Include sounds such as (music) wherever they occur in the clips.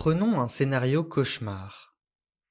Prenons un scénario cauchemar.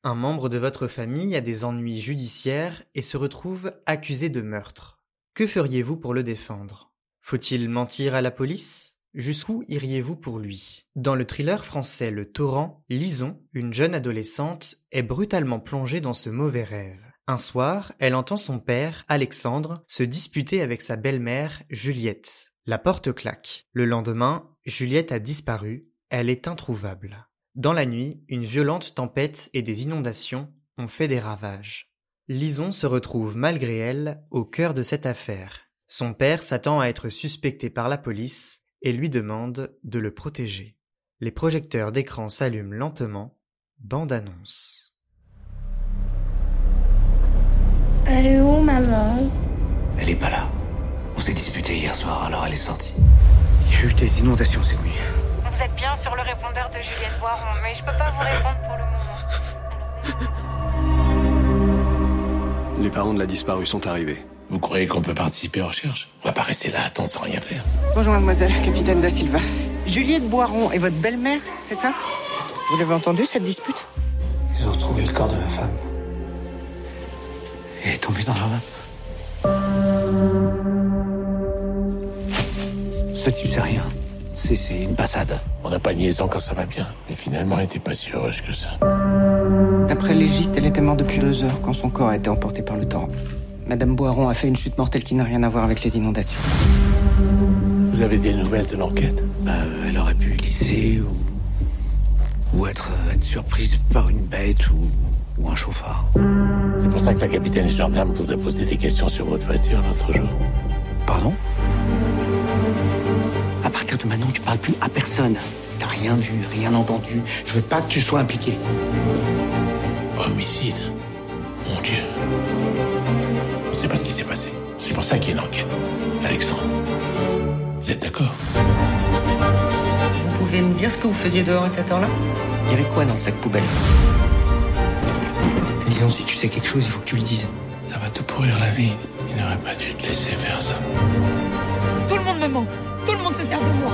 Un membre de votre famille a des ennuis judiciaires et se retrouve accusé de meurtre. Que feriez-vous pour le défendre? Faut-il mentir à la police? Jusqu'où iriez-vous pour lui? Dans le thriller français Le Torrent, Lison, une jeune adolescente, est brutalement plongée dans ce mauvais rêve. Un soir, elle entend son père, Alexandre, se disputer avec sa belle-mère, Juliette. La porte claque. Le lendemain, Juliette a disparu, elle est introuvable. Dans la nuit, une violente tempête et des inondations ont fait des ravages. Lison se retrouve malgré elle au cœur de cette affaire. Son père s'attend à être suspecté par la police et lui demande de le protéger. Les projecteurs d'écran s'allument lentement. Bande annonce. Elle est où, maman? Elle est pas là. On s'est disputé hier soir, alors elle est sortie. Il y a eu des inondations cette nuit. Vous êtes bien sur le répondeur de Juliette Boiron, mais je peux pas vous répondre pour le moment. (laughs) Les parents de la disparue sont arrivés. Vous croyez qu'on peut participer aux recherches On va pas rester là à attendre sans rien faire. Bonjour mademoiselle, capitaine Da Silva. Juliette Boiron est votre belle-mère, c'est ça? Vous l'avez entendu cette dispute? Ils ont retrouvé le corps de ma femme. Elle est tombée dans la Ce type c'est rien. C'est une passade. On n'a pas liaison quand ça va bien. Mais finalement, elle n'était pas si heureuse que ça. D'après le légiste, elle était morte depuis deux heures quand son corps a été emporté par le torrent. Madame Boiron a fait une chute mortelle qui n'a rien à voir avec les inondations. Vous avez des nouvelles de l'enquête? Bah, Elle aurait pu glisser ou, ou être, être surprise par une bête ou, ou un chauffard. C'est pour ça que la capitaine et gendarme vous a posé des questions sur votre voiture l'autre jour. Pardon? Partir de maintenant, tu parles plus à personne. T'as rien vu, rien entendu. Je veux pas que tu sois impliqué. Homicide Mon Dieu. C'est pas ce qui s'est passé. C'est pour ça qu'il y a une enquête. Alexandre, vous êtes d'accord? Vous pouvez me dire ce que vous faisiez dehors à cette heure-là? Il y avait quoi dans le sac poubelle? Disons, si tu sais quelque chose, il faut que tu le dises. Ça va te pourrir la vie. Il n'aurait pas dû te laisser faire ça. Tout le monde me ment. Sert de moi.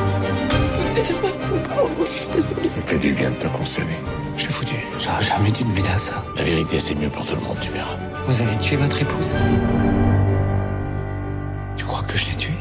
Je suis. Ça fait du bien de te consoler. Je suis foutu. J'aurais jamais dû te mêler à ça. La vérité, c'est mieux pour tout le monde, tu verras. Vous avez tué votre épouse Tu crois que je l'ai tué?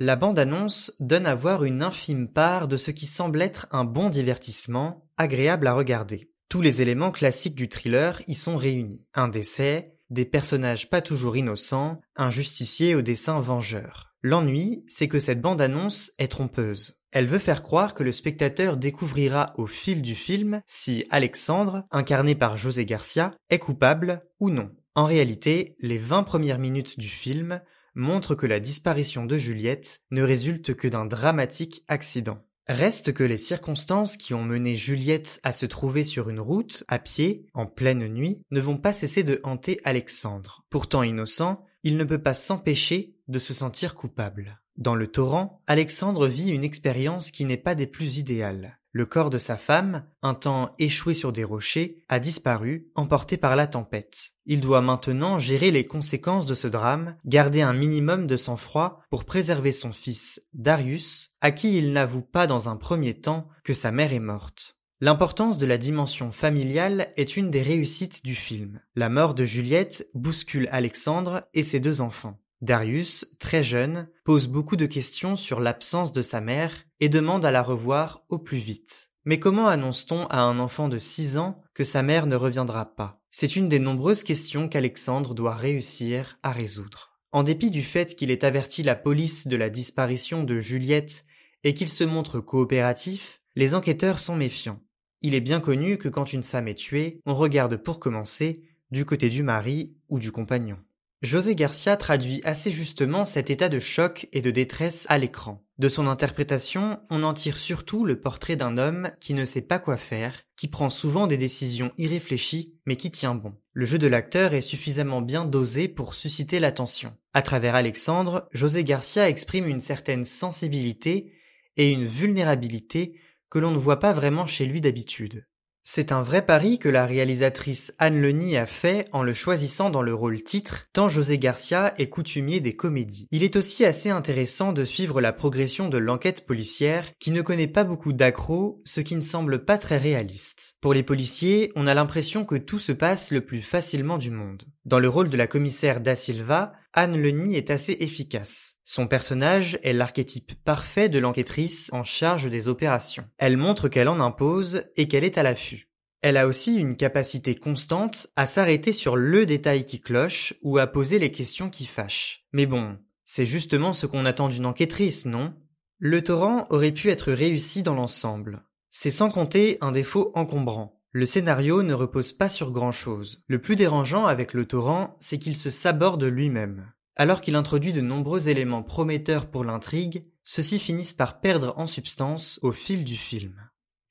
La bande-annonce donne à voir une infime part de ce qui semble être un bon divertissement, agréable à regarder. Tous les éléments classiques du thriller y sont réunis. Un décès, des personnages pas toujours innocents, un justicier au dessin vengeur. L'ennui, c'est que cette bande-annonce est trompeuse. Elle veut faire croire que le spectateur découvrira au fil du film si Alexandre, incarné par José Garcia, est coupable ou non. En réalité, les 20 premières minutes du film montrent que la disparition de Juliette ne résulte que d'un dramatique accident. Reste que les circonstances qui ont mené Juliette à se trouver sur une route, à pied, en pleine nuit, ne vont pas cesser de hanter Alexandre. Pourtant innocent, il ne peut pas s'empêcher de se sentir coupable. Dans le torrent, Alexandre vit une expérience qui n'est pas des plus idéales. Le corps de sa femme, un temps échoué sur des rochers, a disparu, emporté par la tempête. Il doit maintenant gérer les conséquences de ce drame, garder un minimum de sang-froid pour préserver son fils, Darius, à qui il n'avoue pas dans un premier temps que sa mère est morte. L'importance de la dimension familiale est une des réussites du film. La mort de Juliette bouscule Alexandre et ses deux enfants. Darius, très jeune, pose beaucoup de questions sur l'absence de sa mère et demande à la revoir au plus vite. Mais comment annonce-t-on à un enfant de 6 ans que sa mère ne reviendra pas? C'est une des nombreuses questions qu'Alexandre doit réussir à résoudre. En dépit du fait qu'il ait averti la police de la disparition de Juliette et qu'il se montre coopératif, les enquêteurs sont méfiants. Il est bien connu que quand une femme est tuée, on regarde pour commencer du côté du mari ou du compagnon. José Garcia traduit assez justement cet état de choc et de détresse à l'écran. De son interprétation, on en tire surtout le portrait d'un homme qui ne sait pas quoi faire, qui prend souvent des décisions irréfléchies, mais qui tient bon. Le jeu de l'acteur est suffisamment bien dosé pour susciter l'attention. À travers Alexandre, José Garcia exprime une certaine sensibilité et une vulnérabilité que l'on ne voit pas vraiment chez lui d'habitude. C'est un vrai pari que la réalisatrice Anne Leni a fait en le choisissant dans le rôle titre, tant José Garcia est coutumier des comédies. Il est aussi assez intéressant de suivre la progression de l'enquête policière qui ne connaît pas beaucoup d'accros, ce qui ne semble pas très réaliste. Pour les policiers, on a l'impression que tout se passe le plus facilement du monde. Dans le rôle de la commissaire Da Silva, Anne Leni est assez efficace. Son personnage est l'archétype parfait de l'enquêtrice en charge des opérations. Elle montre qu'elle en impose et qu'elle est à l'affût. Elle a aussi une capacité constante à s'arrêter sur le détail qui cloche ou à poser les questions qui fâchent. Mais bon, c'est justement ce qu'on attend d'une enquêtrice, non? Le torrent aurait pu être réussi dans l'ensemble. C'est sans compter un défaut encombrant. Le scénario ne repose pas sur grand-chose. Le plus dérangeant avec le torrent, c'est qu'il se saborde lui-même. Alors qu'il introduit de nombreux éléments prometteurs pour l'intrigue, ceux-ci finissent par perdre en substance au fil du film.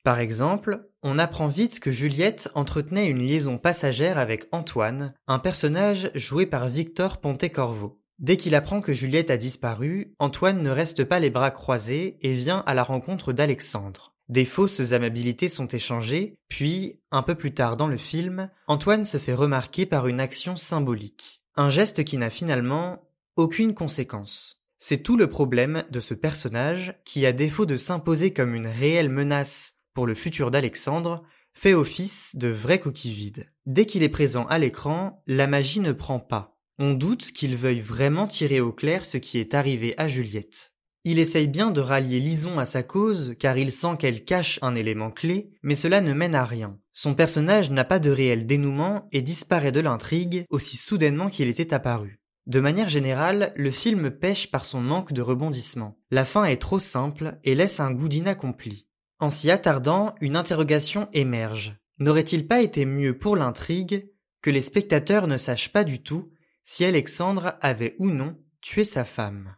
Par exemple, on apprend vite que Juliette entretenait une liaison passagère avec Antoine, un personnage joué par Victor Pontecorvo. Dès qu'il apprend que Juliette a disparu, Antoine ne reste pas les bras croisés et vient à la rencontre d'Alexandre. Des fausses amabilités sont échangées, puis, un peu plus tard dans le film, Antoine se fait remarquer par une action symbolique. Un geste qui n'a finalement aucune conséquence. C'est tout le problème de ce personnage qui, à défaut de s'imposer comme une réelle menace pour le futur d'Alexandre, fait office de vrai coquille vide. Dès qu'il est présent à l'écran, la magie ne prend pas. On doute qu'il veuille vraiment tirer au clair ce qui est arrivé à Juliette. Il essaye bien de rallier Lison à sa cause car il sent qu'elle cache un élément clé, mais cela ne mène à rien. Son personnage n'a pas de réel dénouement et disparaît de l'intrigue aussi soudainement qu'il était apparu. De manière générale, le film pêche par son manque de rebondissement. La fin est trop simple et laisse un goût d'inaccompli. En s'y attardant, une interrogation émerge. N'aurait-il pas été mieux pour l'intrigue que les spectateurs ne sachent pas du tout si Alexandre avait ou non tué sa femme?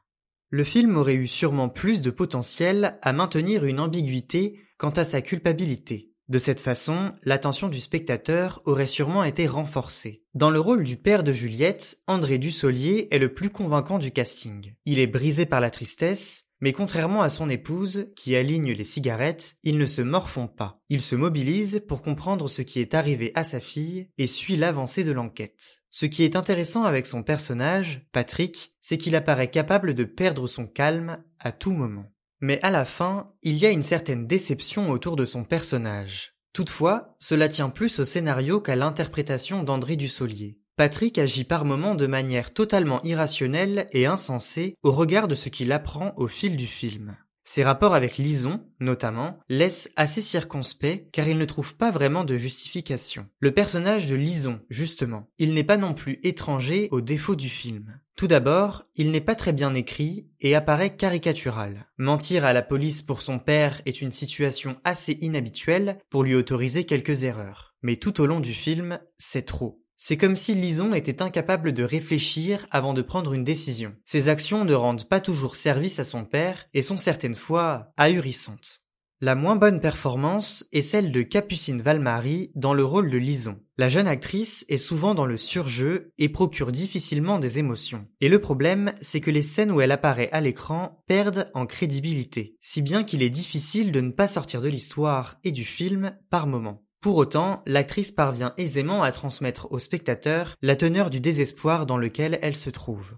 Le film aurait eu sûrement plus de potentiel à maintenir une ambiguïté quant à sa culpabilité. De cette façon, l'attention du spectateur aurait sûrement été renforcée. Dans le rôle du père de Juliette, André Dussolier est le plus convaincant du casting. Il est brisé par la tristesse, mais contrairement à son épouse, qui aligne les cigarettes, ils ne se morfond pas. Il se mobilise pour comprendre ce qui est arrivé à sa fille et suit l'avancée de l'enquête. Ce qui est intéressant avec son personnage, Patrick, c'est qu'il apparaît capable de perdre son calme à tout moment. Mais à la fin, il y a une certaine déception autour de son personnage. Toutefois, cela tient plus au scénario qu'à l'interprétation d'André Dussolier. Patrick agit par moments de manière totalement irrationnelle et insensée au regard de ce qu'il apprend au fil du film. Ses rapports avec Lison, notamment, laissent assez circonspect car il ne trouve pas vraiment de justification. Le personnage de Lison, justement, il n'est pas non plus étranger aux défauts du film. Tout d'abord, il n'est pas très bien écrit et apparaît caricatural. Mentir à la police pour son père est une situation assez inhabituelle pour lui autoriser quelques erreurs. Mais tout au long du film, c'est trop. C'est comme si Lison était incapable de réfléchir avant de prendre une décision. Ses actions ne rendent pas toujours service à son père et sont certaines fois ahurissantes. La moins bonne performance est celle de Capucine Valmarie dans le rôle de Lison. La jeune actrice est souvent dans le surjeu et procure difficilement des émotions. Et le problème, c'est que les scènes où elle apparaît à l'écran perdent en crédibilité, si bien qu'il est difficile de ne pas sortir de l'histoire et du film par moments. Pour autant, l'actrice parvient aisément à transmettre au spectateur la teneur du désespoir dans lequel elle se trouve.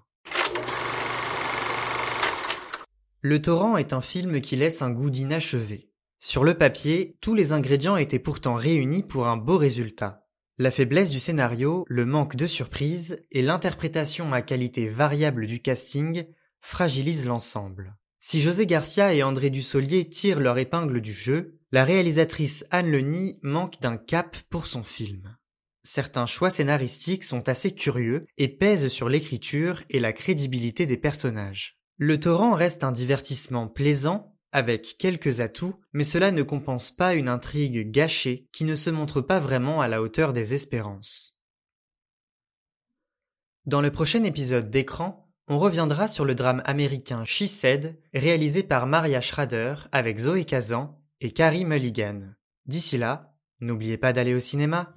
Le Torrent est un film qui laisse un goût d'inachevé. Sur le papier, tous les ingrédients étaient pourtant réunis pour un beau résultat. La faiblesse du scénario, le manque de surprise et l'interprétation à qualité variable du casting fragilisent l'ensemble. Si José Garcia et André Dussolier tirent leur épingle du jeu, la réalisatrice Anne Leni manque d'un cap pour son film. Certains choix scénaristiques sont assez curieux et pèsent sur l'écriture et la crédibilité des personnages. Le torrent reste un divertissement plaisant, avec quelques atouts, mais cela ne compense pas une intrigue gâchée qui ne se montre pas vraiment à la hauteur des espérances. Dans le prochain épisode d'écran, on reviendra sur le drame américain She Said, réalisé par Maria Schrader avec Zoé Kazan et Carrie Mulligan. D'ici là, n'oubliez pas d'aller au cinéma.